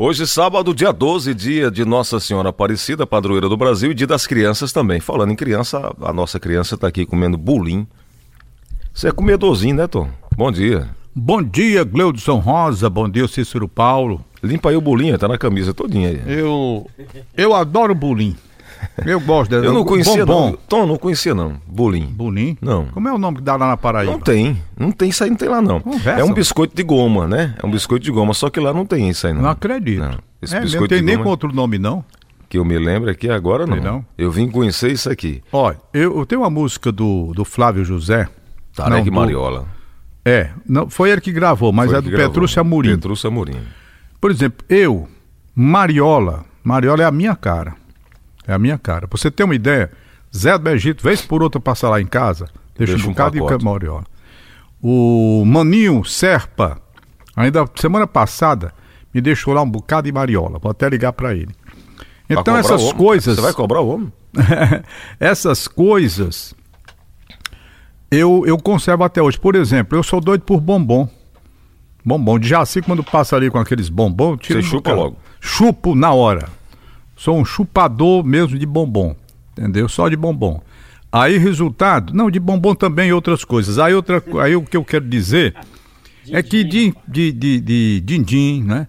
Hoje, sábado, dia 12, dia de Nossa Senhora Aparecida, padroeira do Brasil, e dia das crianças também. Falando em criança, a nossa criança está aqui comendo bulim. Você é comedorzinho, né, Tom? Bom dia. Bom dia, Gleudson Rosa. Bom dia, Cícero Paulo. Limpa aí o bulinho, tá na camisa todinha aí. Eu, eu adoro bulim. Eu gosto dela. Eu não conhecia Bombom. não. Tom, não conhecia não. Bulim. Bulim? Não. Como é o nome que dá lá na Paraíba? Não tem. Não tem, isso aí não tem lá não. Conversa. É um biscoito de goma, né? É um biscoito de goma, só que lá não tem isso aí não. Não acredito. Não. Esse é, não biscoito tem de nem goma com outro nome, não. que eu me lembro aqui agora não. Tem não? Eu vim conhecer isso aqui. Olha, eu, eu tenho uma música do, do Flávio José. Tarek Não, do- Mariola. É, não, foi ele que gravou, mas Foi é do. Petrúcio Amorim. Petrúcio Amorim. Por exemplo, eu, Mariola, Mariola é a minha cara. É a minha cara. Pra você ter uma ideia, Zé do Egito, vez por outra passar lá em casa, deixa, Deixa um bocado de pacote. Mariola. O Maninho Serpa, ainda semana passada, me deixou lá um bocado de Mariola. Vou até ligar pra ele. Então essas coisas. Você vai cobrar o homem? essas coisas eu, eu conservo até hoje. Por exemplo, eu sou doido por bombom. Bombom. De Jaci, quando passa ali com aqueles bombom, eu tiro Você chupa logo? Chupo na hora. Sou um chupador mesmo de bombom. Entendeu? Só de bombom. Aí, resultado, não, de bombom também e outras coisas. Aí, outra, aí o que eu quero dizer é que de, de, de, de din-din, né?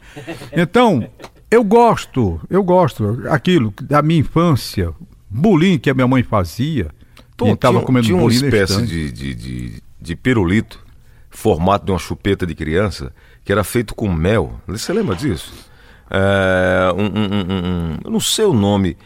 Então, eu gosto, eu gosto, aquilo da minha infância, bulim que a minha mãe fazia. Tom, a gente tava tinha, comendo tinha uma espécie de, de, de, de pirulito, formato de uma chupeta de criança, que era feito com mel. Você lembra disso? É, um, um- um- eu não sei o nome,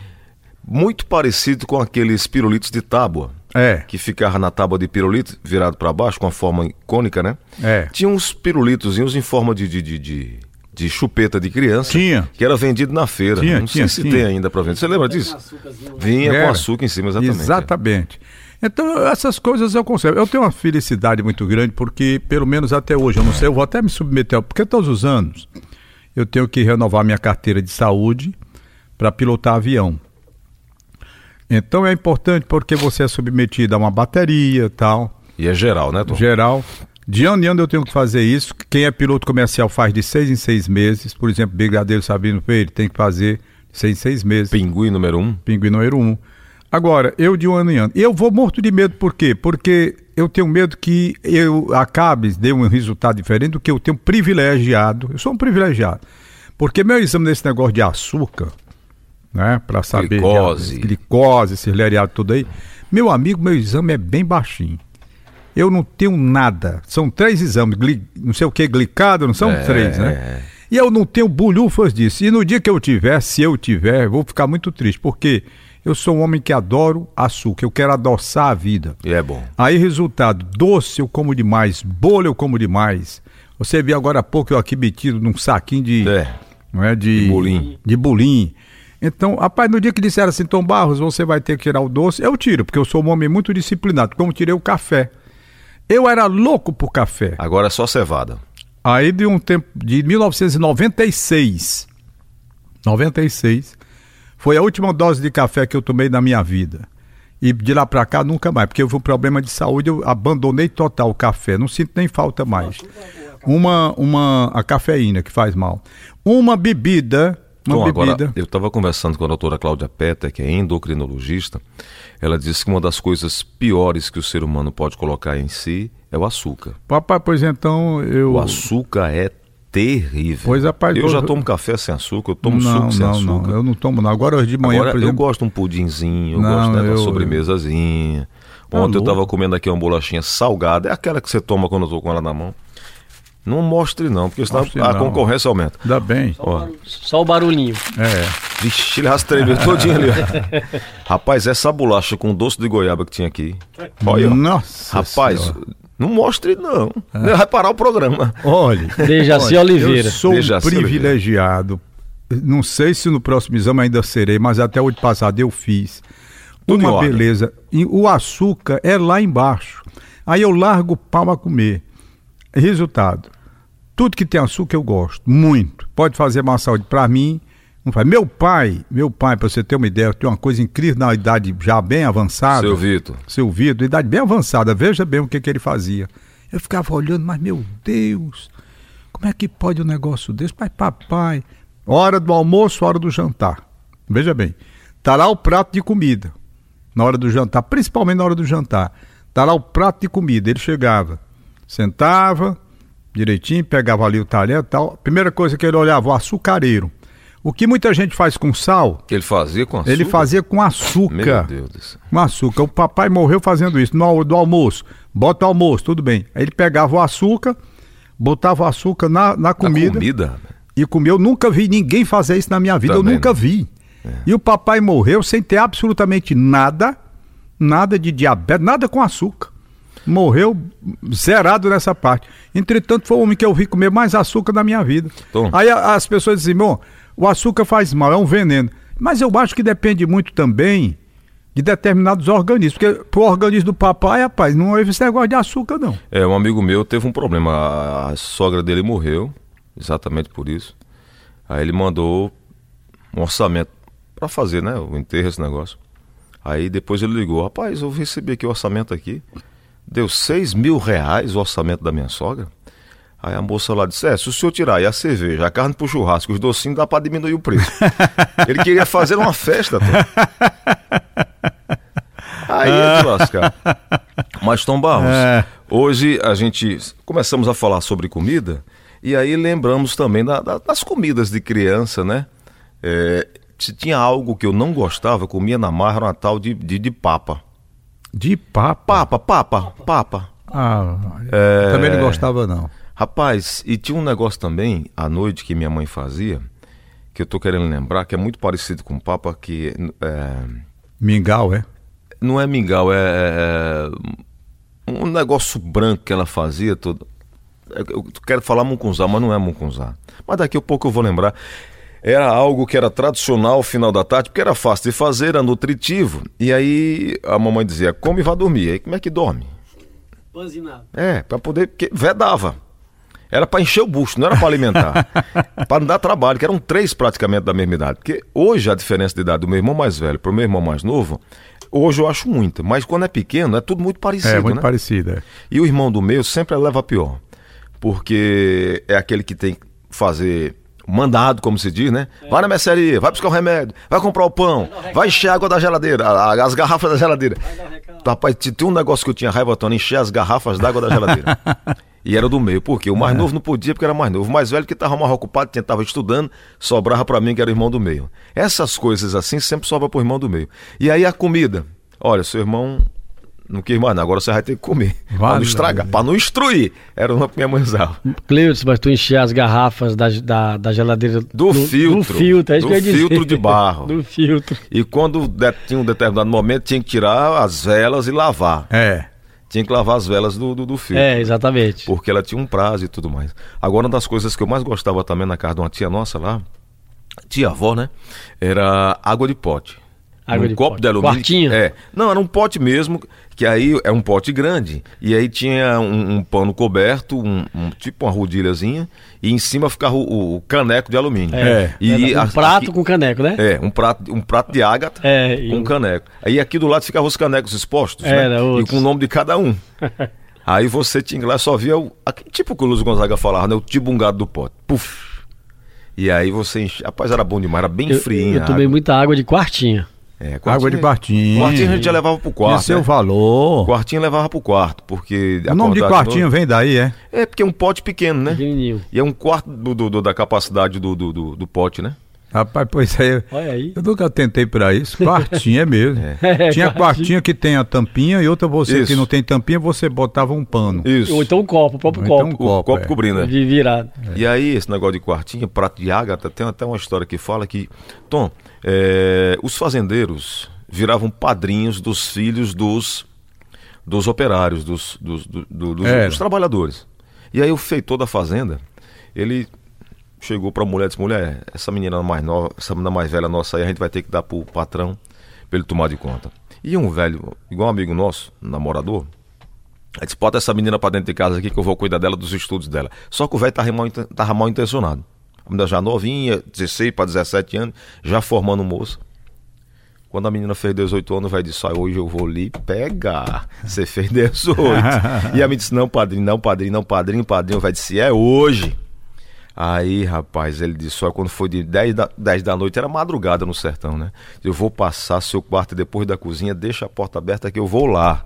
muito parecido com aqueles pirulitos de tábua. É, Que ficava na tábua de pirulito, virado para baixo, com a forma cônica, né? é. Tinha uns pirulitozinhos em forma de, de, de, de, de chupeta de criança. Tinha. Que era vendido na feira. Tinha, não tinha, sei se tinha. tem ainda para vender. Você lembra disso? Vinha Era. com açúcar em cima, exatamente. Exatamente. Então, essas coisas eu conservo. Eu tenho uma felicidade muito grande, porque, pelo menos até hoje, eu não sei, eu vou até me submeter, porque todos os anos eu tenho que renovar minha carteira de saúde para pilotar avião. Então é importante porque você é submetido a uma bateria tal, E é geral, né, Tom? geral. De ano em ano eu tenho que fazer isso. Quem é piloto comercial faz de seis em seis meses. Por exemplo, Brigadeiro Sabino Pereira tem que fazer de seis em seis meses. Pinguim número um. Pinguim número um. Agora, eu de um ano em ano. Eu vou morto de medo, por quê? Porque eu tenho medo que eu acabe, dê um resultado diferente do que eu tenho privilegiado. Eu sou um privilegiado. Porque meu exame desse negócio de açúcar, né? Pra saber. Glicose. Glicose, esse leriado tudo aí. Meu amigo, meu exame é bem baixinho. Eu não tenho nada. São três exames, gli- não sei o que, glicado, não são É, três, né? é. E eu não tenho bulhufas disso. E no dia que eu tiver, se eu tiver, eu vou ficar muito triste, porque eu sou um homem que adoro açúcar, eu quero adoçar a vida. E é bom. Aí, resultado, doce eu como demais, bolo eu como demais. Você viu agora há pouco eu aqui metido num saquinho de, É. não é, de, De bolim. de bolim. Então, rapaz, no dia que disseram assim, Tom Barros, você vai ter que tirar o doce, eu tiro, porque eu sou um homem muito disciplinado, como tirei o café. Eu era louco por café. Agora é só cevada. Aí de um tempo de 1996. 96 foi a última dose de café que eu tomei na minha vida. E de lá pra cá nunca mais, porque eu fui um problema de saúde, eu abandonei total o café, não sinto nem falta mais. Uma uma a cafeína que faz mal. Uma bebida, uma Tom, bebida. agora, eu estava conversando com a doutora Cláudia Petter, que é endocrinologista. Ela disse que uma das coisas piores que o ser humano pode colocar em si é o açúcar. Papai, pois então eu O açúcar é terrível. Pois, rapaz, eu eu- já tomo café sem açúcar, eu tomo não, suco sem não, açúcar. não, eu não tomo não. Agora hoje de manhã, Agora, por eu exemplo, gosto de um pudinzinho, eu Não, gosto né, de eu- uma sobremesazinha. Tá Ontem eu estava comendo aqui uma bolachinha salgada, é aquela que você toma quando eu tô com ela na mão. Não mostre não, porque senão Mostre a não. concorrência aumenta. ainda bem. Ó, Só o barulhinho. É. vixe, ele rastrei todinho ali. Rapaz, essa bolacha com doce de goiaba que tinha aqui. Olha. Nossa. rapaz, Senhora. Não mostre não. Vai parar o programa. Olha. Dejaci olha, Oliveira. Eu sou Dejaci privilegiado. Não sei se no próximo exame ainda serei, mas até o ano passado eu fiz. Tudo Uma beleza. E o açúcar é lá embaixo. Aí eu largo o pau a comer. Resultado. Tudo que tem açúcar eu gosto. Muito. Pode fazer má saúde. Pra mim, não faz. Meu pai, meu pai, pra você ter uma ideia, tem uma coisa incrível na idade já bem avançada Seu Vitor. seu Vitor, idade bem avançada, veja bem o que, que ele fazia. Eu ficava olhando, mas meu Deus, como é que pode um negócio desse? Pai, papai, Hora do almoço, hora do jantar. Veja bem, tá lá o prato de comida. Na hora do jantar, principalmente na hora do jantar. Tá lá o prato de comida. Ele chegava, sentava direitinho, pegava ali o talher e tal. Primeira coisa que ele olhava, o açucareiro. O que muita gente faz com sal, ele fazia com açúcar? ele fazia com açúcar. Meu Deus do céu. Com açúcar. O papai morreu fazendo isso. Na hora do almoço, bota o almoço, tudo bem. Aí ele pegava o açúcar, botava o açúcar na, na Na comida, comida? e comia. Eu nunca vi ninguém fazer isso na minha vida. Também eu nunca não. vi. E o papai morreu sem ter absolutamente nada, nada de diabetes, nada com açúcar. Morreu zerado nessa parte. Entretanto, foi o homem que eu vi comer mais açúcar na minha vida. Tom. Aí as pessoas dizem, bom, o açúcar faz mal, é um veneno. Mas eu acho que depende muito também de determinados organismos. Porque pro organismo do papai, rapaz, não houve esse negócio de açúcar, não. É, um amigo meu teve um problema. A, sogra dele morreu, exatamente por isso. Aí ele mandou um orçamento pra fazer, né? O enterro, esse negócio. Aí depois ele ligou, rapaz, eu recebi aqui o orçamento aqui. Deu seis mil reais o orçamento da minha sogra. Aí a moça lá disse, é, se o senhor tirar aí a cerveja, a carne pro churrasco, os docinhos, dá pra diminuir o preço. ele queria fazer uma festa, Tom. Aí é de lascar. Mas Tom Barros, É. hoje a gente começamos a falar sobre comida e aí lembramos também da- da- das comidas de criança, né? É, se tinha algo que eu não gostava, eu comia na marra, uma tal de, de, de papa. De papo. Papa, papa, papa. Ah, É. também não gostava, não. Rapaz, e tinha um negócio também, à noite, que minha mãe fazia, que eu tô querendo lembrar, que é muito parecido com papa, que é, Mingau, é? não é mingau, é, é um negócio branco que ela fazia todo. é, Eu quero falar mucunzá, mas não é mucunzá. Mas daqui a pouco eu vou lembrar. Era algo que era tradicional ao final da tarde, porque era fácil de fazer, era nutritivo. E aí a mamãe dizia, come e vá dormir. Aí como é que dorme? Panzinado. É, pra poder. Porque vedava. Era pra encher o bucho, não era pra alimentar. Pra não dar trabalho, que eram três praticamente da mesma idade. Porque hoje a diferença de idade do meu irmão mais velho pro meu irmão mais novo, hoje eu acho muita. Mas quando é pequeno, é tudo muito parecido, É, muito né? parecido, é. E o irmão do meio sempre leva a pior. Porque é aquele que tem que fazer mandado, como se diz, né? Vai na mercearia, vai buscar o remédio, vai comprar o pão, vai encher a água da geladeira, a- a- as garrafas da geladeira. um. Rapaz, tinha um negócio que eu tinha raiva, Tony, encher as garrafas d'água da geladeira. e era do meio, por quê? O mais novo não podia porque era mais novo. O mais velho que estava mais ocupado, tinha- tava estudando, sobrava pra mim que era o irmão do meio. Essas coisas assim sempre sobra pro irmão do meio. E aí a comida. Olha, seu irmão não quis mais, não, agora você vai ter que comer. pra não estragar, vale. pra não instruir. Era uma que minha mãe usava. Cleutis, mas tu encher as garrafas da, da, da geladeira Do filtro. Do filtro, é isso Do que eu ia filtro de barro. Do filtro. E quando de- tinha um determinado momento, tinha que tirar as velas e lavar. É. Tinha que lavar as velas do, do, do. É, exatamente. porque ela tinha um prazo e tudo mais. Agora, uma das coisas que eu mais gostava também na casa de uma tia nossa lá, tia avó, né? Era água de pote. Água um copo pote. de alumínio. Quartinho? É. Não, era um pote mesmo, que aí é um pote grande. E aí tinha um, um pano coberto, um, um- tipo uma rodilhazinha, e em cima ficava o, o caneco de alumínio. É. E um a- prato aqui- com caneco, né? É, um prato, um prato de ágata É, e com um- caneco. Aí aqui do lado ficavam os canecos expostos, Era, né? E outros. com o nome de cada um. Aí você tinha lá só via o. Tipo o que o Luz Gonzaga falava, né? O tibungado do pote. Puf! E aí você enche. Rapaz, era bom demais, era bem Eu, frio. eu tomei muita água de quartinha. É, Água de quartinho. Quartinho a gente já levava pro Tinha quarto. seu né? valor. Quartinho levava pro quarto, porque. O nome de quartinho vem daí, é? É, porque é um pote pequeno, né? Pequenininho. E é um quarto do, do- do- da capacidade do, do, do- do pote, né? Rapaz, pois é. Olha aí. Eu nunca tentei pra isso. Quartinho é mesmo. É, Tinha quartinho. quartinho que tem a tampinha e outra você Isso. que não tem tampinha, você botava um pano. Isso. Ou então o copo, o próprio Ou então copo. um o copo, copo é. cobrindo, né? De virado. E aí, esse negócio de quartinho, prato de ágata, tem até uma história que fala que, Tom, é, os fazendeiros viravam padrinhos dos filhos dos, dos operários, dos, dos, do- do- dos, dos trabalhadores. E aí o feitor da fazenda, ele chegou pra mulher e disse, mulher, essa menina mais nova, essa menina mais velha nossa aí, a gente vai ter que dar pro patrão pra ele tomar de conta. E um velho, igual um amigo nosso, um namorador, disse, bota essa menina pra dentro de casa aqui que eu vou cuidar dela dos estudos dela. Só que o velho tava mal, tava mal intencionado. A menina já novinha, 16 para 17 anos, já formando moça. Quando a menina fez 18 anos, velho disse, "Ó, hoje eu vou lhe pegar. Você fez 18. e a menina disse, não, padrinho, não, padrinho, não, padrinho, padrinho. Velho disse, é hoje. Aí, rapaz, ele disse, só quando foi de 10 da, 10 da noite, era madrugada no sertão, né? Eu vou passar seu quarto depois da cozinha, deixa a porta aberta que eu vou lá.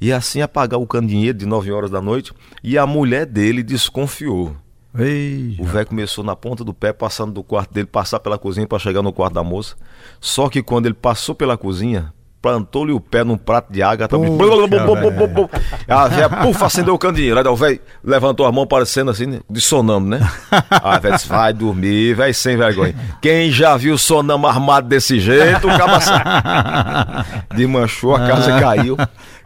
E assim apagar o candeeiro de 9 horas da noite, e a mulher dele desconfiou. Ei, O velho começou na ponta do pé, passando do quarto dele, passar pela cozinha para chegar no quarto da moça. Só que quando ele passou pela cozinha, plantou-lhe o pé num prato de água. Puxa, A velha, puf, acendeu o candeeiro. Aí o velho levantou a mão parecendo assim, né, de sonamo, né? Aí a velha disse, vai dormir, velho sem vergonha. Quem já viu sonamo armado desse jeito, o caba sabe. Desmanchou, a casa caiu.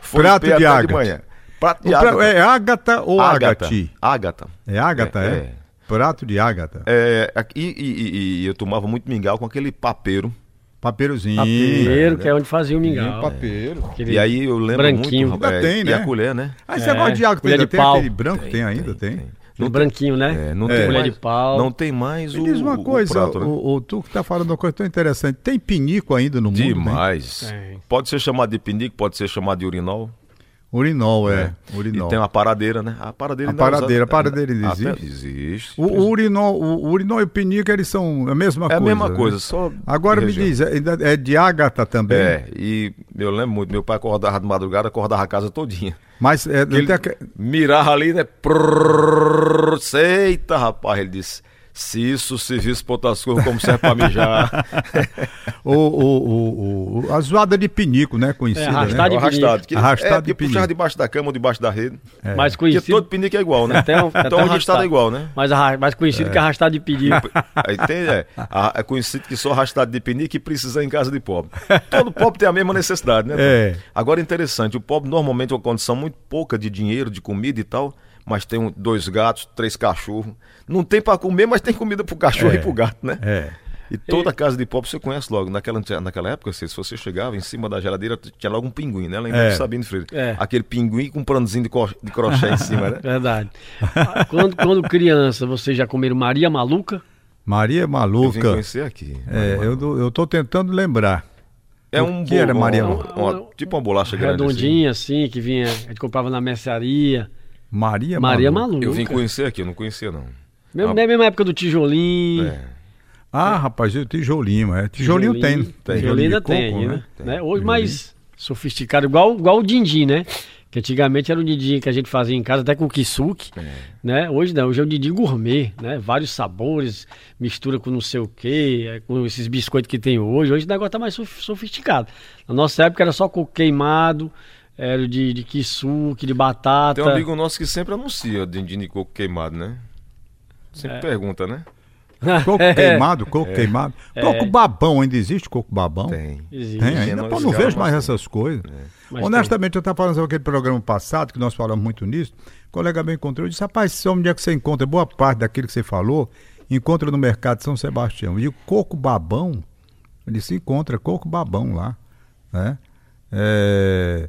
Foi Prato de até ágata. manhã. Prato de pra- ágata. É Ágata ou Ágata. Agati? Ágata. É Ágata, é? É, Prato de Ágata. É, e, e- e eu tomava muito mingau com aquele papeiro. Papeirozinho. Papeiro, que é onde fazia o mingau. Papeiro. Aquele E aí eu lembro branquinho. muito. Ainda tem, E né? a colher, né? Aí É, você gosta de Ágata, colher ainda de tem pau. aquele branco? Tem, ainda, tem. Aquele Não tem- branquinho, né? É, não É. tem Colher mais, de pau. não tem mais Me o, diz uma o- o coisa, prato, né? o, o- tu que tá falando uma coisa tão interessante. Tem pinico ainda no mundo? né? Demais. Tem. Pode ser chamado de pinico, pode ser chamado de urinol. Urinol, é. E Urinol. tem uma paradeira, né? A paradeira A é paradeira, a paradeira ainda Até existe? Existe. O, o urinol, o, urinol e o pinico, eles são a mesma é coisa. a mesma né? coisa, só. Agora me diz, é, é de ágata também? É, e eu lembro muito, meu pai acordava de madrugada, acordava a casa todinha. Mas é, Ele aque- mirava ali, né? Prrrr, Eita, rapaz, ele disse. Se isso servisse para outras coisas, como serve para mijar. o, o, o, o- a zoada de pinico, né? Conhecida, É, arrastar né? de arrastado. Que, Arrastado é, de pinico. debaixo da cama ou debaixo da rede. Mais Porque conhecido. todo pinico é igual, né? Até um- até então o arrastado é igual, né? Mais, arra- mais conhecido que arrastado de pinico. Aí tem, é, é conhecido que só arrastado de pinico e precisa em casa de pobre. Todo pobre tem a mesma necessidade, né? É. Agora interessante, o pobre normalmente é uma condição muito pouca de dinheiro, de comida e tal, mas tem um- dois gatos, três cachorros. Não tem para comer, mas tem comida pro cachorro É. e pro gato, né? É. E toda casa de pobre você conhece logo. Naquela, naquela época, se você chegava em cima da geladeira, tinha logo um pinguim, né? Lembra É. de Sabino Freire? É. Aquele pinguim com um panozinho de, de crochê em cima, né? Verdade. Quando, quando criança, vocês já comeram Maria Maluca? Maria Eu vim Maluca. conhecer aqui. É, eu, eu tô tentando lembrar. É O um que era bolo- Maria uma- Maluca? uma- Tipo uma bolacha grande. assim. Redondinha, assim, que vinha, a gente comprava na mercearia. Maria, Maria Maluca. Maluca. Eu vim conhecer aqui, eu não conhecia não. Mesmo, Ah. na mesma época do tijolinho. É. Ah, rapaz, o tijolinho, é. Tijolinho, tem. tem. Tijolinho ainda tem, coco, ainda, né? né? Hoje mais sofisticado, igual, igual o dindim, né? Que antigamente era o dindim que a gente fazia em casa, até com kisuke, É. né? Hoje não, hoje é o dindim gourmet, né? Vários sabores, mistura com não sei o quê, com esses biscoitos que tem hoje. Hoje o negócio tá mais sof- sofisticado. Na nossa época era só coco queimado, era o de, de kisuke, de batata. Tem um amigo nosso que sempre anuncia dindim de coco queimado, né? Sempre pergunta, né? Coco É. queimado, coco queimado. Coco babão, ainda existe coco babão? Tem. Existe. Tem Tem, ainda? Pô, não vejo mais essas coisas. Mas Honestamente, eu estava falando sobre aquele programa passado, que nós falamos muito nisso. O colega me encontrou e disse: Rapaz, onde é que você encontra? Boa parte daquilo que você falou, encontra no mercado de São Sebastião. E o coco babão, ele se encontra, coco babão lá. Né? É,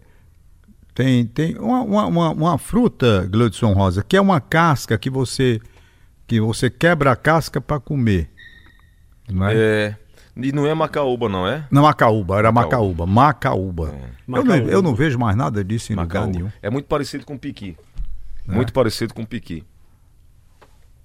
Tem, tem uma, uma, uma, uma fruta, Gleudson Rosa, que é uma casca que você, que você quebra a casca para comer. Não é? É. E não é macaúba, não é? Não, macaúba, era Macaúba. macaúba. Macaúba. Eu, não, Macaúba. eu não vejo mais nada disso em lugar Macaúba. nenhum. É muito parecido com piqui. Muito parecido com piqui.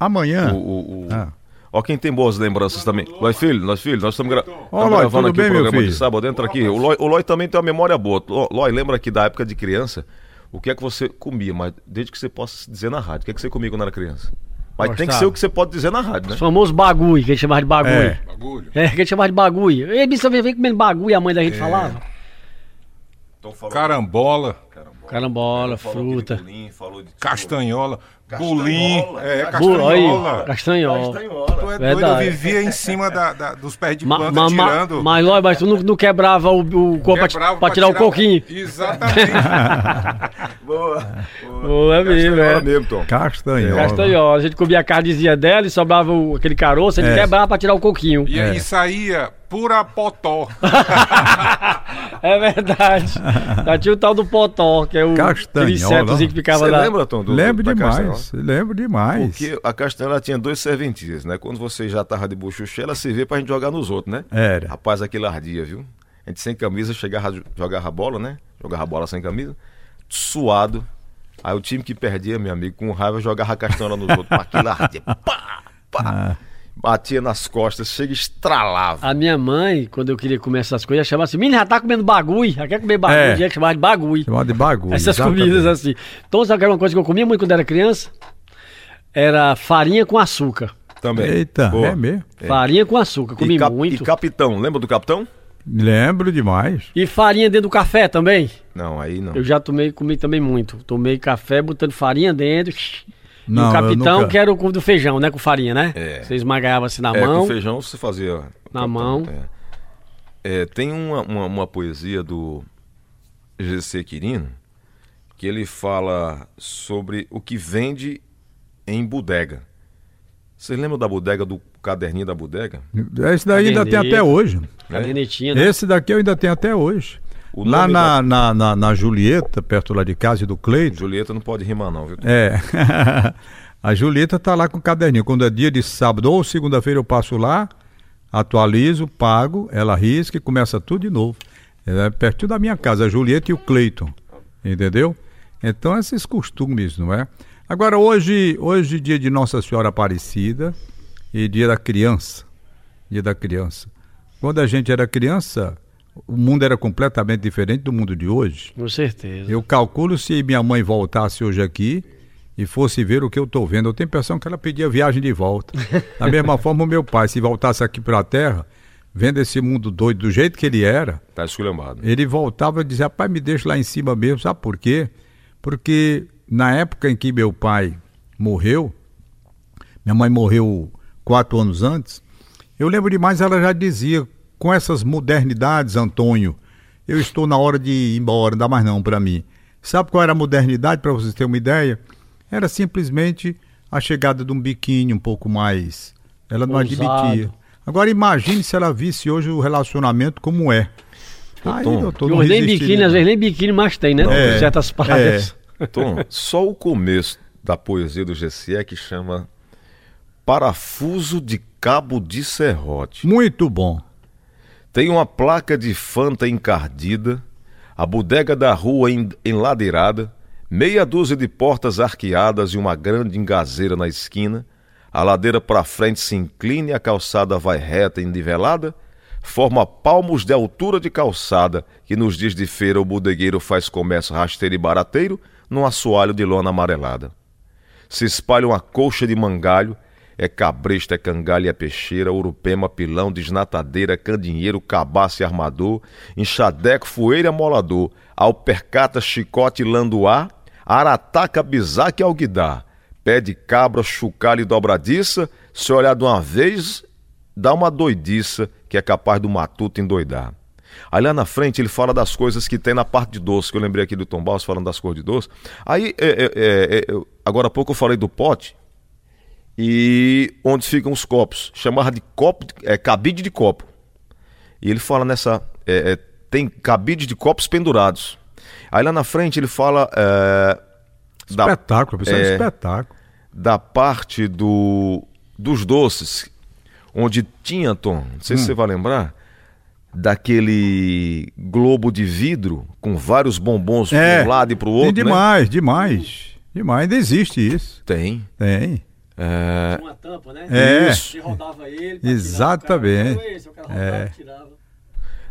Amanhã. O, o, o- Ah. Ó, quem tem boas lembranças também. Nós, filho, nós, filho, nós estamos gra... Loi, gravando aqui bem, o programa de sábado. Entra aqui. O Loi, o Loi também tem uma memória boa. Loi, Loi, lembra aqui da época de criança, o que é que você comia, mas desde que você possa dizer na rádio. O que é que você comia quando era criança? Mas tem que Gostava. ser o que você pode dizer na rádio, né? Os famosos bagulho, que a gente chamava de bagulho. É. Bagulho. É, que a gente chamava de bagulho. Ei, bicho, vem vem comendo bagulho, a mãe da gente falava. Então, falou- Carambola, Carambola, falou de fruta. bolinho, falou de castanhola, Castanhola. Bolim. É, aí, castanhola. castanhola. Tu é doido, eu vivia em cima da- da- dos pés de planta ma, ma, tirando. mas, Lói, mas tu não, não quebrava o, o corpo pra, pra tirar o coquinho. Exatamente. Boa. Boa, é mesmo, Castanhola é. mesmo, Tom. Castanhola. Castanhola. A gente comia a carnezinha dela e sobrava o- aquele caroço, a gente É. quebrava pra tirar o coquinho. E aí saía pura potó. É verdade. Já tinha o tal do potó, que é o setozinho que ficava Você lá. lembra, Tom? do- Lembro da demais. Lembro demais. Porque a castanhola tinha dois serventias, né? Quando você já tava de buchuche, ela servia pra gente jogar nos outros, né? Era. Rapaz, aquele ardia, viu? A gente sem camisa chegava, jogava a bola, né? Jogava a bola sem camisa, suado. Aí o time que perdia, meu amigo, com raiva jogava a castanha nos outros. Aquilo ardia. Pá, pá. Batia nas costas, chega e estralava. A minha mãe, quando eu queria comer essas coisas, chamava assim: menino, já tá comendo bagulho, já quer comer bagulho, É. já chamava de bagulho. Chamado de bagulho. Essas exatamente. comidas assim. Então, sabe que era uma coisa que eu comia muito quando era criança? Era farinha com açúcar. Também. Eita, Boa. é mesmo. Farinha com açúcar, comi E, cap- muito. e capitão, lembra do capitão? Lembro demais. E farinha dentro do café também. Não, aí não. Eu já tomei, comi também muito. Tomei café botando farinha dentro. e Não, o eu capitão, nunca- que era o do feijão, né? Com farinha, né? É. Você esmagava assim na É, mão. com feijão você fazia. Na capitão, mão. É. É, tem uma, uma, uma poesia do GC Quirino que ele fala sobre o que vende em bodega. Vocês lembram da bodega, do caderninho da bodega? Esse daí ainda tem até hoje. Cadernetinha, né? Esse daqui eu ainda tenho até hoje. O Lá na, da- na, na, na Julieta, perto lá de casa e do Cleito. Julieta não pode rimar, não, viu? É. a Julieta tá lá com o caderninho. Quando é dia de sábado ou segunda-feira eu passo lá, atualizo, pago, ela risca e começa tudo de novo. É pertinho da minha casa, a Julieta e o Cleiton. Entendeu? Então, esses costumes, não é? Agora, hoje, hoje dia de Nossa Senhora Aparecida e dia da criança. Dia da criança. Quando a gente era criança, o mundo era completamente diferente do mundo de hoje. Com certeza. Eu calculo se minha mãe voltasse hoje aqui e fosse ver o que eu estou vendo. Eu tenho a impressão que ela pedia viagem de volta. Da mesma forma, o meu pai, se voltasse aqui para a Terra, vendo esse mundo doido do jeito que ele era, Tá esculhambado. ele voltava e dizia: Pai, me deixa lá em cima mesmo. Sabe por quê? Porque na época em que meu pai morreu, minha mãe morreu quatro anos antes, eu lembro demais, ela já dizia: com essas modernidades, Antônio, eu estou na hora de ir embora, não dá mais não para mim. Sabe qual era a modernidade, para vocês terem uma ideia? Era simplesmente a chegada de um biquíni um pouco mais. Ela não Ousado. admitia. Agora imagine se ela visse hoje o relacionamento como é. Aí, Tom, doutor, E não hoje nem biquíni, não. às vezes nem biquíni mais tem, né? É, Em certas praias. Tom, só o começo da poesia do GC é que chama Parafuso de Cabo de Serrote. Muito bom. Tem uma placa de Fanta encardida, a bodega da rua en- enladeirada, meia dúzia de portas arqueadas e uma grande engazeira na esquina. A ladeira para frente se inclina e a calçada vai reta e nivelada. Forma palmos de altura de calçada, que nos dias de feira o bodegueiro faz comércio rasteiro e barateiro num assoalho de lona amarelada se espalha uma colcha de mangalho, é cabresto, é cangalho, é peixeira, urupema, pilão, desnatadeira, candinheiro, cabaço e armador, enxadeco, foeira e amolador, alpercata, chicote, landuá, arataca, bisaque e alguidar, pé de cabra, chucalho e dobradiça, se olhar de uma vez, dá uma doidiça que é capaz do matuto endoidar. Aí lá na frente ele fala das coisas que tem na parte de doce, que eu lembrei aqui do Tom Baus falando das cores de doce. Aí, é, é, é, é, agora há pouco eu falei do pote e onde ficam os copos. Chamava de copo, é, cabide de copo. E ele fala nessa. é, é, tem cabide de copos pendurados. Aí lá na frente ele fala é, da, Espetáculo, pessoal, é, espetáculo. da parte do, dos doces, onde tinha, Tom, não sei se você vai lembrar, daquele globo de vidro com vários bombons É, para um lado e para o outro. Tem né? demais, demais. Demais, ainda existe isso. Tem. Tem. É, Uma tampa, né? É. Você rodava ele. Exatamente. rodava, É.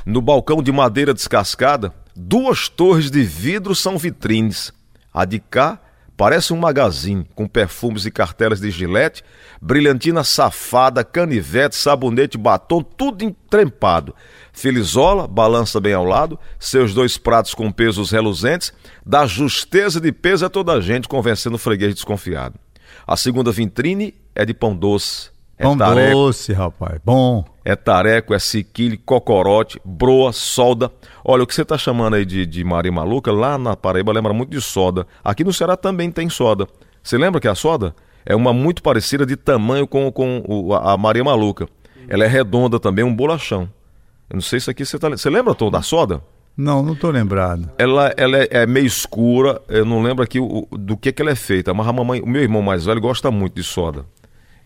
No balcão de madeira descascada, duas torres de vidro são vitrines. A de cá parece um magazine, com perfumes e cartelas de gilete, brilhantina safada, canivete, sabonete, batom, tudo entrempado. Felizola balança bem ao lado, seus dois pratos com pesos reluzentes, da justeza de peso a toda a gente, convencendo o freguês desconfiado. A segunda vitrine é de pão doce. É Pão tareco, doce, rapaz. Bom. é tareco, é siquilho, cocorote, broa, solda. Olha, o que você está chamando aí de, de Maria Maluca, lá na Paraíba lembra muito de soda. Aqui no Ceará também tem soda. Você lembra que a soda é uma muito parecida de tamanho com, com o- a a Maria Maluca. Ela é redonda também, um bolachão. Eu não sei se aqui você tá... Você lembra, Tom, da soda? Não, não tô lembrado. Ela, ela é, é meio escura, eu não lembro aqui o- do que, que ela é feita, mas a mamãe, o meu irmão mais velho gosta muito de soda.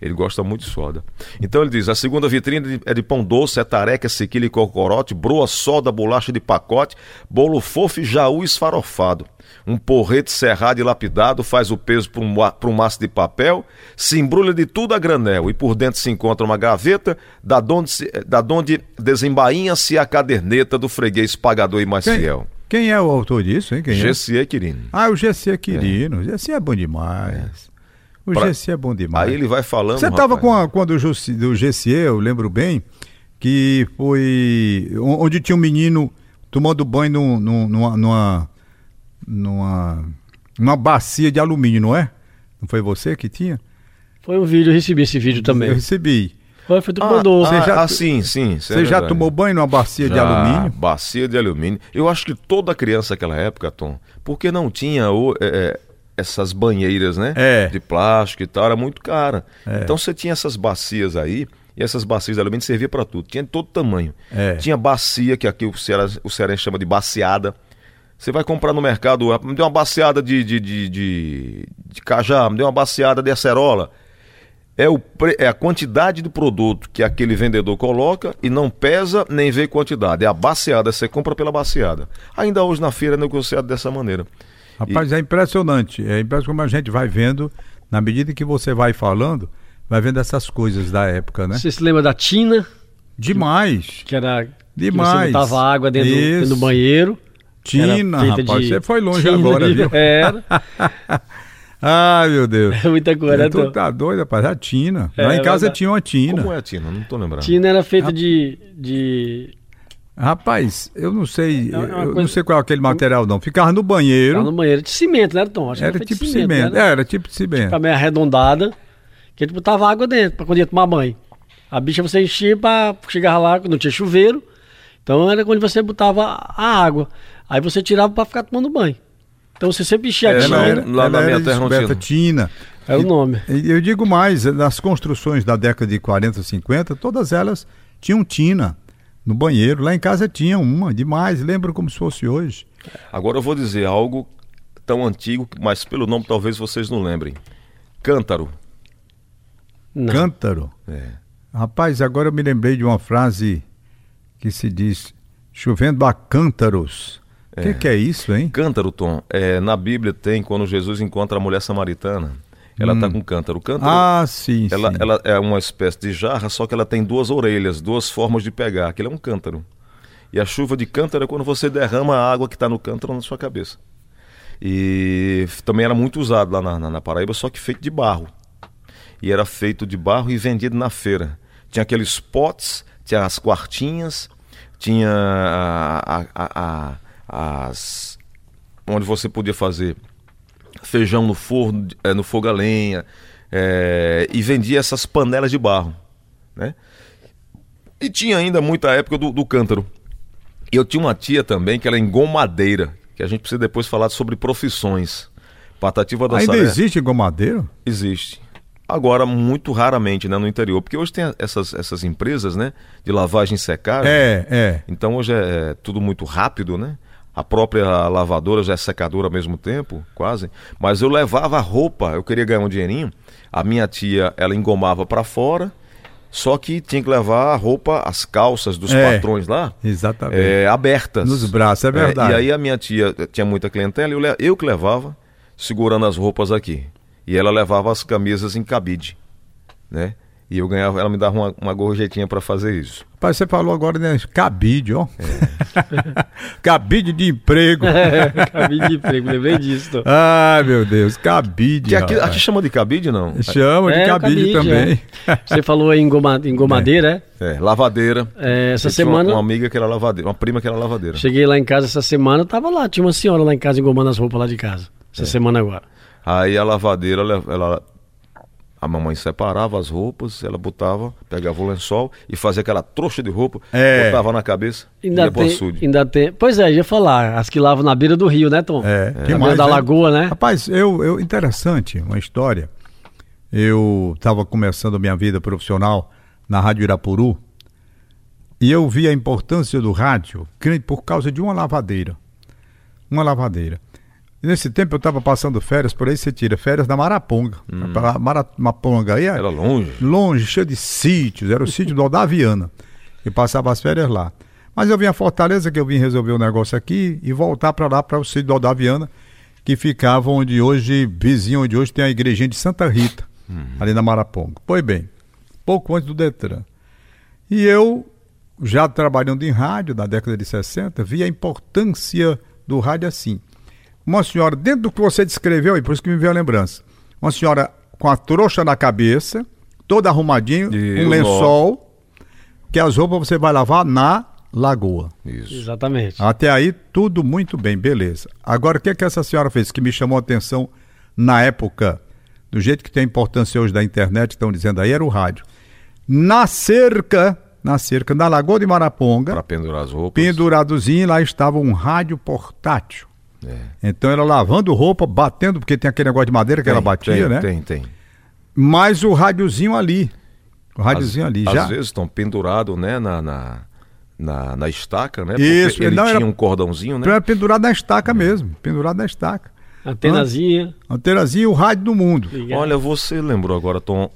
Ele gosta muito de soda. Então ele diz: a segunda vitrine é de pão doce, é tareca, sequilha e cocorote, broa, soda, bolacha de pacote, bolo fofo e jaú esfarofado. Um porrete serrado e lapidado faz o peso para um, pra um maço de papel, se embrulha de tudo a granel e por dentro se encontra uma gaveta, da donde, se- da donde desembainha-se a caderneta do freguês pagador e mais Quem, fiel. quem é o autor disso, hein? Quem é? Gessie Quirino. Ah, o GC Quirino. O GC é bom demais. O Pra- GC é bom demais. Aí ele vai falando. Você estava com a, quando o Jussi- do GC, eu lembro bem, que foi onde tinha um menino tomando banho num- num- numa, numa, numa, numa bacia de alumínio, não é? Não foi você que tinha? Foi um vídeo, eu recebi esse vídeo também. Eu recebi. Foi, foi do Ah, mandou. ah, Você já- ah, sim, sim. é Você já verdade. tomou banho numa bacia de Já, alumínio? Bacia de alumínio. Eu acho que toda criança naquela época, Tom, porque não tinha o- é, é, essas banheiras, né? É. De plástico e tal, era muito cara. É. Então você tinha essas bacias aí, e essas bacias de alumínio servia para tudo. Tinha de todo tamanho. É. Tinha bacia, que aqui o Ceará, o Ceará chama de baciada. Você vai comprar no mercado, ah, me deu uma baciada de, de, de, de, de cajá, me deu uma baciada de acerola. É, o pre- é a quantidade do produto que aquele vendedor coloca e não pesa nem vê quantidade. É a baseada, você compra pela baseada. Ainda hoje na feira é negociado dessa maneira. Rapaz, é impressionante. É impressionante como a gente vai vendo, na medida que você vai falando, vai vendo essas coisas da época, né? Você se lembra da Tina, Demais. que era. Demais. Que você botava água dentro, do- dentro do banheiro. Tina, rapaz, de você foi longe tina agora, de- viu? Era. Ai, meu Deus. É muita coisa, né, tu Tom? tá doido, rapaz. A Tina. É, Lá em casa verdade. tinha uma Tina. Como é a Tina? Não tô lembrando. Tina era feita de. de Rapaz, eu não sei, É uma eu não coisa- sei qual é aquele material não. Ficava no banheiro, Tava no banheiro de cimento, né, Tom? Acho que era feito de tipo cimento. né? Era tipo cimento. Ficava meio arredondada, que a gente botava água dentro pra quando ia tomar banho. A bicha você enchia pra chegar lá, não tinha chuveiro. Então era quando você botava a água. Aí você tirava pra ficar tomando banho. Então você sempre enchia a É, tina, não, era, lá na minha terra não. Tina. o nome. E eu digo mais, nas construções da década de 40, 50, todas elas tinham Tina no banheiro. Lá em casa tinha uma, demais. Lembro como se fosse hoje. Agora eu vou dizer algo tão antigo, mas pelo nome talvez vocês não lembrem. Cântaro. Não. Cântaro. É. Rapaz, agora eu me lembrei de uma frase que se diz chovendo a cântaros. O que, que é isso, hein? Cântaro, Tom, é, na Bíblia tem quando Jesus encontra a mulher samaritana. Ela está com cântaro. Cântaro, Ah, sim, ela, sim. ela é uma espécie de jarra, só que ela tem duas orelhas, duas formas de pegar. Aquilo é um cântaro. E a chuva de cântaro é quando você derrama a água que está no cântaro na sua cabeça. E também era muito usado lá na, na- na Paraíba, só que feito de barro. E era feito de barro e vendido na feira. Tinha aqueles potes, tinha as quartinhas, tinha a- a- a- as. onde você podia fazer feijão no forno, eh, no fogo a lenha, eh, e vendia essas panelas de barro, né? E tinha ainda muita época do, do cântaro. E eu tinha uma tia também que era engomadeira, que a gente precisa depois falar sobre profissões. Patativa da Ainda Saré existe gomadeiro? existe. Agora, muito raramente, né, no interior, porque hoje tem essas, essas empresas, né, de lavagem e secagem. É, é. Então hoje é tudo muito rápido, né? A própria lavadora já é secadora ao mesmo tempo, quase. Mas eu levava a roupa, eu queria ganhar um dinheirinho. A minha tia, ela engomava para fora, só que tinha que levar a roupa, as calças dos É, patrões lá, Exatamente. é, abertas. Nos braços, é verdade. e aí a minha tia tinha muita clientela, eu, eu que levava, segurando as roupas aqui. E ela levava as camisas em cabide, né? E eu ganhava, ela me dava uma, uma gorjetinha para fazer isso. Rapaz, você falou agora, né? Cabide, ó. É. cabide de emprego. Cabide de emprego, lembrei disso. Tom. Ai, meu Deus, cabide. Que aqui, aqui chama de cabide, não? Chama de É, cabide, também. é. Você falou em engoma- engomadeira, é? É, lavadeira. É, essa Eu semana- Uma, uma amiga que era lavadeira, uma prima que era lavadeira. Cheguei lá em casa essa semana, tava lá, tinha uma senhora lá em casa engomando as roupas lá de casa. Essa É. semana agora. Aí a lavadeira, ela, ela- a mamãe separava as roupas, ela botava, pegava o lençol e fazia aquela trouxa de roupa, É. botava na cabeça e Ainda ia pro tem, açude. ainda tem. Pois é, ia falar, as que lavam na beira do rio, né, Tom? É, Na demais, beira da né? lagoa, né? Rapaz, eu, eu interessante, uma história. Eu estava começando a minha vida profissional na Rádio Irapuru e eu vi a importância do rádio por causa de uma lavadeira. Uma lavadeira. E nesse tempo eu estava passando férias, por aí você tira férias da Maraponga. A Mara- Maraponga aí é Era longe. longe, cheio de sítios, era o sítio do Odaviana. E passava as férias lá. Mas eu vim a Fortaleza, que eu vim resolver um negócio aqui e voltar para lá, para o sítio do Odaviana, que ficava onde hoje, vizinho onde hoje tem a igrejinha de Santa Rita, ali na Maraponga. Pois bem, pouco antes do Detran. E eu, já trabalhando em rádio, na década de 60, vi a importância do rádio assim. Uma senhora, dentro do que você descreveu, e por isso que me veio a lembrança, uma senhora com a trouxa na cabeça, toda arrumadinho, E um lençol, que as roupas você vai lavar na lagoa. Isso. Exatamente. Até aí, tudo muito bem, beleza. Agora, o que, é que essa senhora fez que me chamou a atenção na época, do jeito que tem a importância hoje da internet, estão dizendo aí, era o rádio. Na cerca, na cerca, na Lagoa de Maraponga, Para pendurar as roupas. penduradozinho, lá estava um rádio portátil. É. Então ela lavando roupa, batendo, porque tem aquele negócio de madeira que ela Tem, batia, tem, né? Tem, tem. Mas o rádiozinho ali. O rádiozinho ali. Às já. vezes estão pendurados, né, na, na, na, na estaca, né? Isso, Porque ele não, tinha era- um cordãozinho, né? Era pendurado na estaca mesmo. Pendurado na estaca. Antenazinha. Antenazinho, o rádio do mundo. ligado. Olha, você lembrou agora, Tom.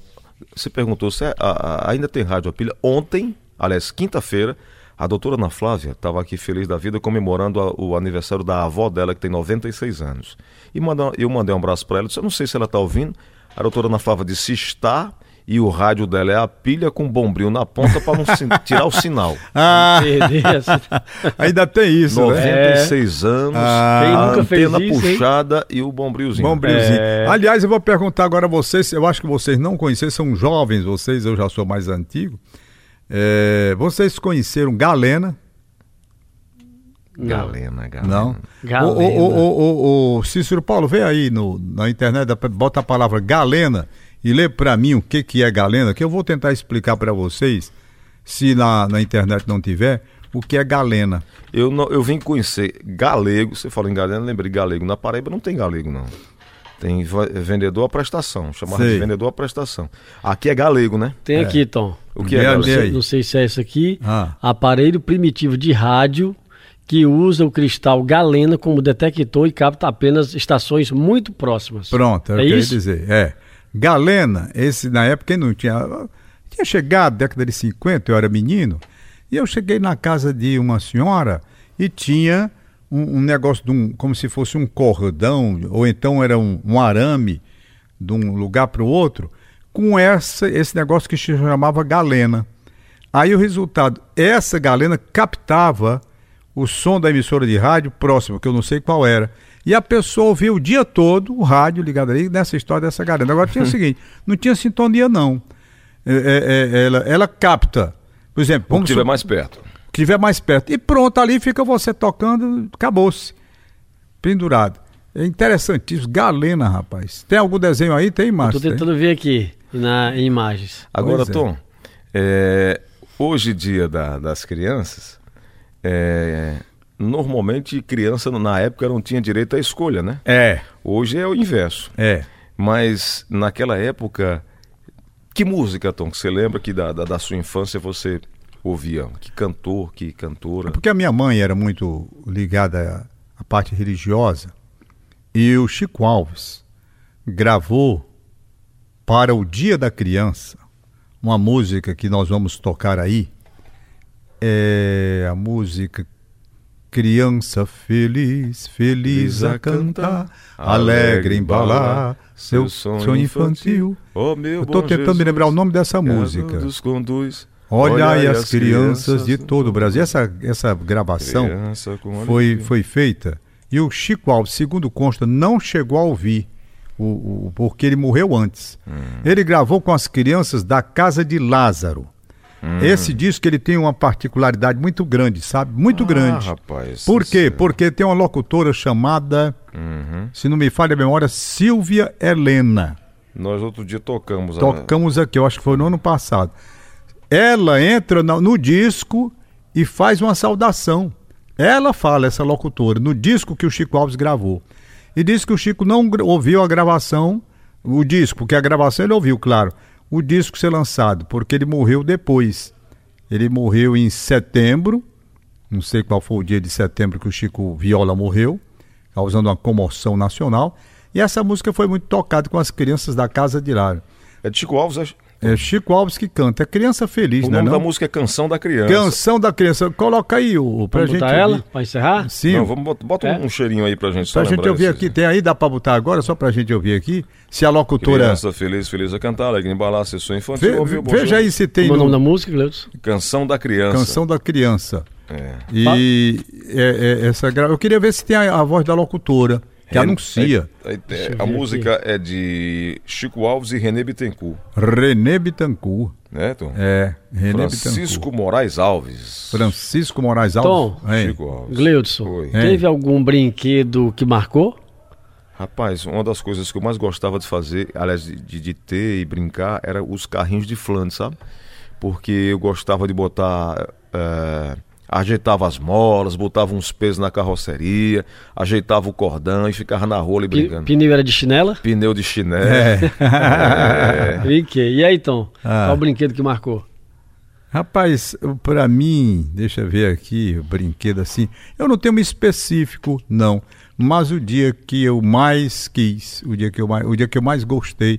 Você perguntou se é- a- a- ainda tem rádio a pilha. Ontem, aliás, quinta-feira, a doutora Ana Flávia estava aqui feliz da vida comemorando a- o aniversário da avó dela, que tem 96 anos. E manda- eu mandei um abraço para ela. Disse, eu não sei se ela está ouvindo. A doutora Ana Flávia disse está. E o rádio dela é a pilha com bombril na ponta para não tirar o sinal. Ah, ainda tem isso, né? 96 anos, Ah. A nunca fez antena isso, hein? puxada e o bombrilzinho. Bom brilhozinho. É. Aliás, eu vou perguntar agora a vocês, eu acho que vocês não conheceram, são jovens vocês, eu já sou mais antigo. É, vocês conheceram Galena? Galena, galena. Não. Galena. O, o, o, o, o Cícero Paulo, vê aí no, na internet, bota a palavra Galena e lê pra mim o que, que é Galena, que eu vou tentar explicar pra vocês, se na, na internet não tiver, o que é Galena. Eu, não, eu vim conhecer galego, você falou em galena, lembrei de galego. Na Paraíba não tem galego, não. Tem vendedor a prestação, chamava Sei. de vendedor a prestação. Aqui é galego, né? Tem aqui, Tom. O que é galego? Não sei se é isso aqui. Ah. Aparelho primitivo de rádio que usa o cristal galena como detector e capta apenas estações muito próximas. Pronto, é, É o que eu ia isso? dizer. É. Galena, esse na época não tinha. Tinha chegado, década de 50, eu era menino, e eu cheguei na casa de uma senhora e tinha um, um negócio de um, como se fosse um cordão, ou então era um, um arame de um lugar para o outro, com essa, esse negócio que se chamava galena. Aí o resultado, essa galena captava o som da emissora de rádio próximo, que eu não sei qual era. E a pessoa ouvia o dia todo o rádio ligado ali nessa história dessa galena. Agora tinha o seguinte, não tinha sintonia não. É, é, é, ela, ela capta, por exemplo, O que vamos estiver mais perto. Que estiver mais perto. E pronto, ali fica você tocando, acabou-se. Pendurado. É interessantíssimo. Galena, rapaz. Tem algum desenho aí? Tem, Estou Márcio? Tem? tentando ver aqui na, em imagens. Agora, Pois é. Tom, é, hoje, dia da- das crianças, é, normalmente criança na época não tinha direito à escolha, né? É, Hoje é o inverso. é. Mas naquela época, que música, Tom, que você lembra que da, da, da sua infância você ouvia? Que cantor, que cantora? Porque a minha mãe era muito ligada à, parte religiosa e o Chico Alves gravou para o Dia da Criança uma música que nós vamos tocar aí. É a música Criança feliz, feliz a cantar, alegre embalar seu sonho infantil. Oh, meu Eu tô bom tentando me Jesus, lembrar o nome dessa música. nos conduz. Olha aí as crianças de todo o Brasil. Essa, essa gravação foi, foi feita e o Chico Alves, segundo consta, não chegou a ouvir, o, o- porque ele morreu antes. Hum. Ele gravou com as crianças da Casa de Lázaro. Hum. Esse disco ele tem uma particularidade muito grande, sabe? Muito Ah, grande. rapaz, Por quê? é- Porque tem uma locutora chamada, Uhum. se não me falha a memória, Silvia Helena. Nós outro dia tocamos. a- Tocamos aqui, eu acho que foi no ano passado. Ela entra no disco e faz uma saudação. Ela fala, essa locutora, no disco que o Chico Alves gravou. E diz que o Chico não ouviu a gravação, o disco, porque a gravação ele ouviu, claro. O disco ser lançado, porque ele morreu depois. Ele morreu em setembro, não sei qual foi o dia de setembro que o Chico Viola morreu, causando uma comoção nacional. E essa música foi muito tocada com as crianças da Casa de Lar. É Chico Alves, acho. É Chico Alves que canta. É Criança Feliz, O né? nome não? da música é Canção da Criança. Canção da Criança. Coloca aí o pra Vamos gente botar ela ouvir. pra encerrar? Sim, Não, vamos bota, bota É? um cheirinho aí pra gente. Só pra gente ouvir aqui. Tem aí, dá pra botar agora, só pra gente ouvir aqui. Se a locutora. Criança feliz, feliz a cantar, alegre embalar, sessão infantil. Ve- ouviu, bom veja aí se tem é o nome no- da música, Gleudson? Canção da Criança. Canção da Criança. É. E é- é- essa gra- eu queria ver se tem a, a voz da locutora que Ren- anuncia. Aí- aí- Deixa eu a ver música é de Chico Alves e René Bittencourt, René Bittencourt. né, Tom? É, René Francisco Bittencourt. Moraes Alves. Francisco Moraes Alves. Tom. Hein? Chico Alves. Gleudson, Oi. teve algum brinquedo que marcou? Rapaz, uma das coisas que eu mais gostava de fazer, aliás, de, de- ter e brincar, era os carrinhos de Flandre, sabe? Porque eu gostava de botar. eh, ajeitava as molas, botava uns pesos na carroceria, ajeitava o cordão e ficava na rua ali Pi- brincando. Pneu era de chinela? Pneu de chinelo. É. É. Brinquei. E aí, Tom? Ah. Qual o brinquedo que marcou? Rapaz, pra mim, deixa eu ver aqui, o brinquedo assim. Eu não tenho um específico, não. Mas o dia que eu mais quis, o dia que eu mais, o dia que eu mais gostei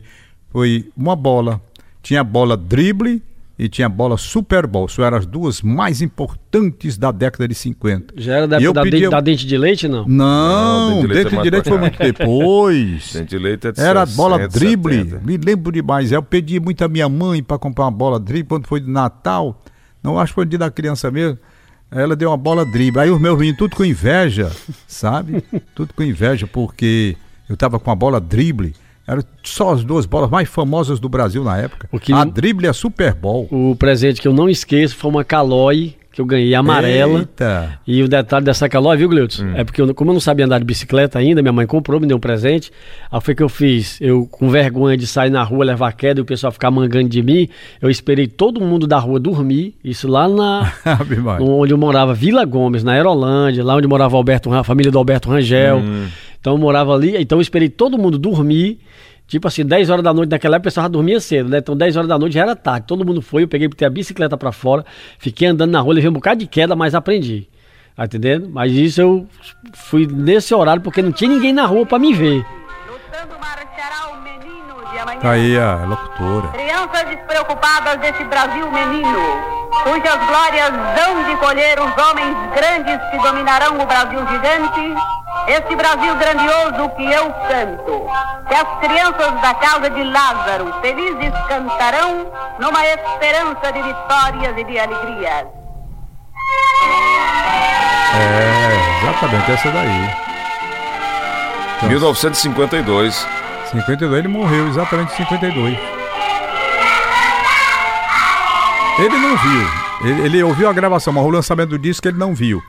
foi uma bola. Tinha bola drible e tinha bola Super Bowl. Isso eram as duas mais importantes da década de 50. Já era da eu da, pedi- dente, da dente de leite, não? Não, Não, dente de leite é dentro mais direito foi muito depois. Dente de leite é de Era 60, bola drible, 70. me lembro demais. Eu pedi muito a minha mãe para comprar uma bola drible quando foi de Natal. Não acho que foi dia da criança mesmo. Ela deu uma bola drible. Aí os meus meninos, tudo com inveja, sabe? tudo com inveja, porque eu tava com a bola drible. Eram só as duas bolas mais famosas do Brasil na época. O que a drible e a Super Bowl. O presente que eu não esqueço foi uma calói que eu ganhei amarela. Eita. E o detalhe dessa calói, viu, Gleudson? Hum. É porque eu, como eu não sabia andar de bicicleta ainda, minha mãe comprou, me deu um presente. Aí foi que eu fiz. Eu, com vergonha de sair na rua, levar queda e o pessoal ficar mangando de mim, eu esperei todo mundo da rua dormir. Isso lá na. Maria. onde eu morava, Vila Gomes, na Aerolândia, lá onde morava Alberto, a família do Alberto Rangel. Então eu morava ali, então eu esperei todo mundo dormir. Tipo assim, 10 horas da noite naquela época o pessoal já dormia cedo, né? Então 10 horas da noite já era tarde. Todo mundo foi, eu peguei, botei a bicicleta pra fora, fiquei andando na rua, levei um bocado de queda, mas aprendi. Tá entendendo? Mas isso eu fui nesse horário porque não tinha ninguém na rua pra me ver. Lutando marchará o menino de amanhã. Tá aí a locutora. Crianças despreocupadas desse Brasil menino, cujas glórias dão de colher os homens grandes que dominarão o Brasil gigante, esse Brasil grandioso que eu canto, que as crianças da casa de Lázaro felizes cantarão numa esperança de vitórias e de alegrias. É, exatamente essa daí. 1952. 52, ele morreu exatamente em 52. Ele não viu. Ele, ele ouviu a gravação, mas o lançamento do disco ele não viu.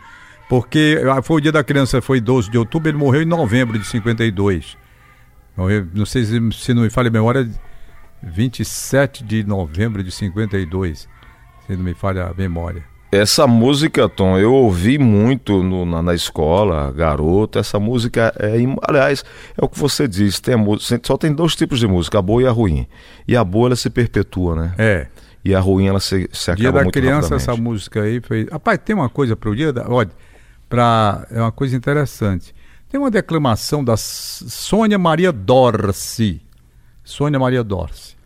Porque ah, foi o dia da criança, foi 12 de outubro, ele morreu em novembro de 52. Morreu, não sei se, se não me falha a memória, 27 de novembro de 52. Se não me falha a memória. Essa música, Tom, eu ouvi muito no- na, na escola, garoto. Essa música é. Aliás, é o que você disse: tem música, só tem dois tipos de música, a boa e a ruim. E a boa ela se perpetua, né? É. E a ruim ela se, se acaba Dia da muito criança, essa música aí foi. Rapaz, tem uma coisa pro dia da. Olha, pra... é uma coisa interessante. Tem uma declamação da Sônia Maria Dorce. Sônia Maria Dorce.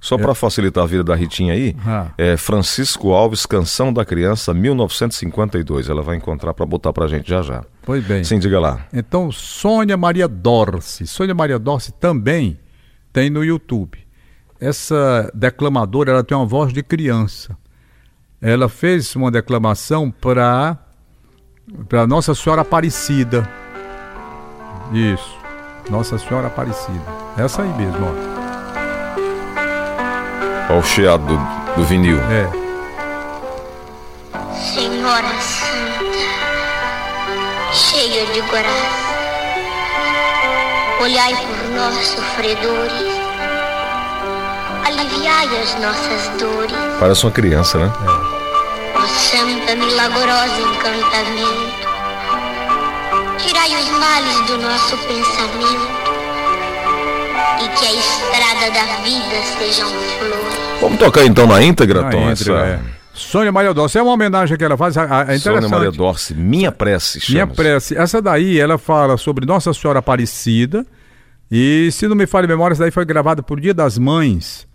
Só para facilitar a vida da Ritinha aí, Ah. é Francisco Alves, Canção da Criança, 1952. Ela vai encontrar para botar pra gente já já. Pois bem. Sim, diga lá. Então, Sônia Maria Dorce. Sônia Maria Dorce também tem no YouTube. Essa declamadora, ela tem uma voz de criança. Ela fez uma declamação para para Nossa Senhora Aparecida. Isso. Nossa Senhora Aparecida. Essa aí mesmo, ó. Olha o chiado do, do vinil. É. Senhora Santa, cheia de graça, olhai por nós, sofredores, aliviai as nossas dores, Parece uma criança, né? ó Santa milagrosa encantamento, tirai os males do nosso pensamento, e que a estrada da vida sejam flores. Vamos tocar então na íntegra, Na Tom, íntegra, essa é. Sônia Maria Dorce. É uma homenagem que ela faz. a- a- É Sônia. Maria Dorce, Minha Prece, Minha prece. Essa daí, ela fala sobre Nossa Senhora Aparecida. E, se não me falha a memória, essa daí foi gravada por Dia das Mães.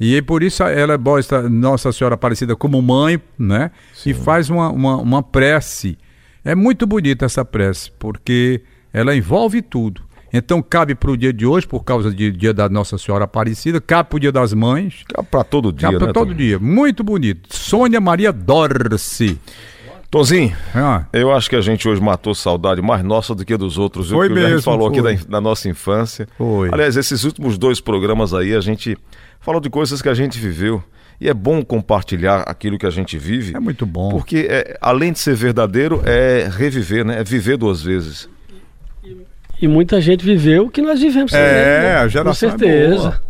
E aí, por isso ela bosta Nossa Senhora Aparecida como mãe, né? E faz uma, uma, uma prece. É muito bonita essa prece, porque ela envolve tudo. Então cabe para o dia de hoje, por causa do dia da Nossa Senhora Aparecida, cabe para o dia das mães, Pra todo dia, cabe para né, todo Tom? dia. Muito bonito. Sônia Maria Dorce. Tonzinho, Ah, eu acho que a gente hoje matou saudade mais nossa do que dos outros. Foi Porque a gente mesmo, falou aqui foi. da, da nossa infância. Foi. Aliás, esses últimos dois programas aí, a gente falou de coisas que a gente viveu. E é bom compartilhar aquilo que a gente vive. é muito bom. Porque, é, além de ser verdadeiro, é reviver, né? É viver duas vezes. E muita gente viveu o que nós vivemos também. É, né? a geração Com é certeza. boa.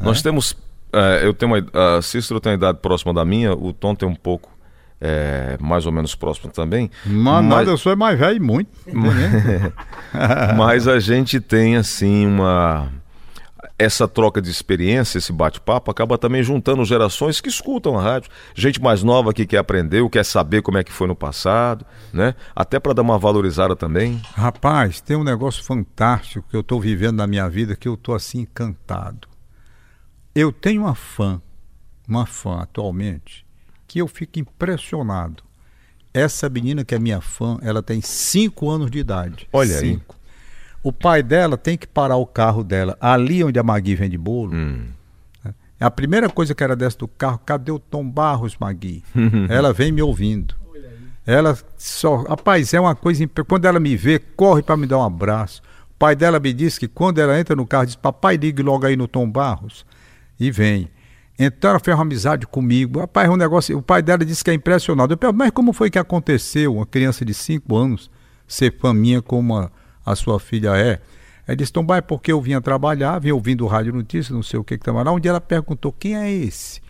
Nós temos. é, eu tenho uma. A Cícero tem uma idade próxima da minha, o Tom tem um pouco. é, mais ou menos próximo também. Mas nada, eu sou mais velho muito. Mas a gente tem assim uma essa troca de experiência, esse bate-papo acaba também juntando gerações que escutam a rádio, gente mais nova que quer aprender, quer saber como é que foi no passado, né? Até para dar uma valorizada também. Rapaz, tem um negócio fantástico que eu estou vivendo na minha vida que eu estou assim encantado. Eu tenho uma fã, uma fã atualmente, que eu fico impressionado. Essa menina que é minha fã, ela tem cinco anos de idade. Olha aí. O pai dela tem que parar o carro dela ali onde a Magui vende bolo. Hum. A primeira coisa que era desce do carro, cadê o Tom Barros, Magui? ela vem me ouvindo. Ela só. Rapaz, é uma coisa. Quando ela me vê, corre para me dar um abraço. O pai dela me disse que quando ela entra no carro, diz: Papai, ligue logo aí no Tom Barros. E vem. Então ela fez uma amizade comigo. Rapaz, é um negócio. O pai dela disse que é impressionado. Eu pergunto, mas como foi que aconteceu uma criança de 5 anos ser fã minha como a, sua filha é? Aí disse, Tom, é porque eu vinha trabalhar, vinha ouvindo o Rádio Notícias, não sei o que que estava lá. Um dia ela perguntou, quem é esse?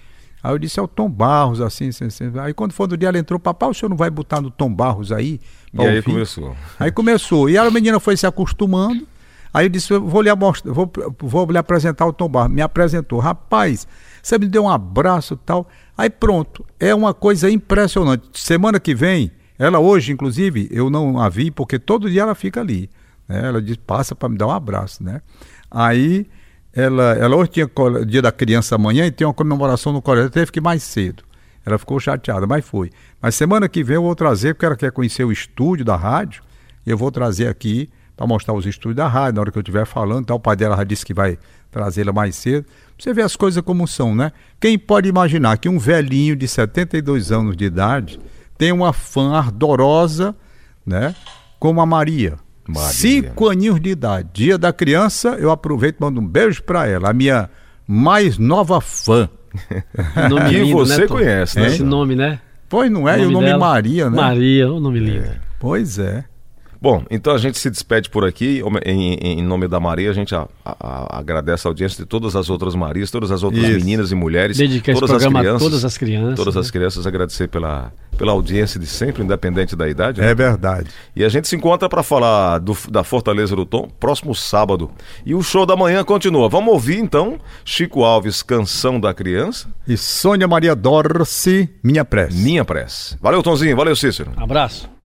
Aí eu disse, é o Tom Barros, assim, assim, assim. Aí quando foi no dia, ela entrou, papai, o senhor não vai botar no Tom Barros aí? E pra aí ouvir?" começou. Aí começou. E a menina foi se acostumando. Aí eu disse, eu vou lhe, amostra- vou, vou lhe apresentar o Tom Barros. Me apresentou. Rapaz, você me deu um abraço e tal. Aí pronto. É uma coisa impressionante. Semana que vem, ela hoje, inclusive, eu não a vi, porque todo dia ela fica ali. Né? Ela diz, passa para me dar um abraço, né? Aí ela, ela hoje tinha dia da criança amanhã e tem uma comemoração no colégio. Teve que ir mais cedo. Ela ficou chateada, mas foi. Mas semana que vem eu vou trazer, porque ela quer conhecer o estúdio da rádio, e eu vou trazer aqui para mostrar os estúdios da rádio, na hora que eu estiver falando. Então, o pai dela já disse que vai trazê-la mais cedo. Você ver as coisas como são, né? Quem pode imaginar que um velhinho de 72 anos de idade tem uma fã ardorosa, né? Como a Maria. Maria. Cinco aninhos de idade. Dia da criança, eu aproveito e mando um beijo para ela, a minha mais nova fã. Nome Que lindo, você né, conhece, né? Esse nome, né? Pois não é? E o nome dela? Maria, né? Maria, o nome lindo. Pois é. Bom, então a gente se despede por aqui. Em, em- nome da Maria, a gente a- a- a- agradece a audiência de todas as outras Marias, todas as outras Isso. meninas e mulheres. Dedica esse todas as programa a crianças. todas as crianças, Todas né? as crianças, agradecer pela, pela audiência de sempre, independente da idade. né? É verdade. E a gente se encontra para falar do- da Fortaleza do Tom próximo sábado. E o show da manhã continua. Vamos ouvir então Chico Alves, Canção da Criança, E Sônia Maria Dorce, minha prece. Minha Prece. Valeu, Tonzinho. Valeu, Cícero. Abraço.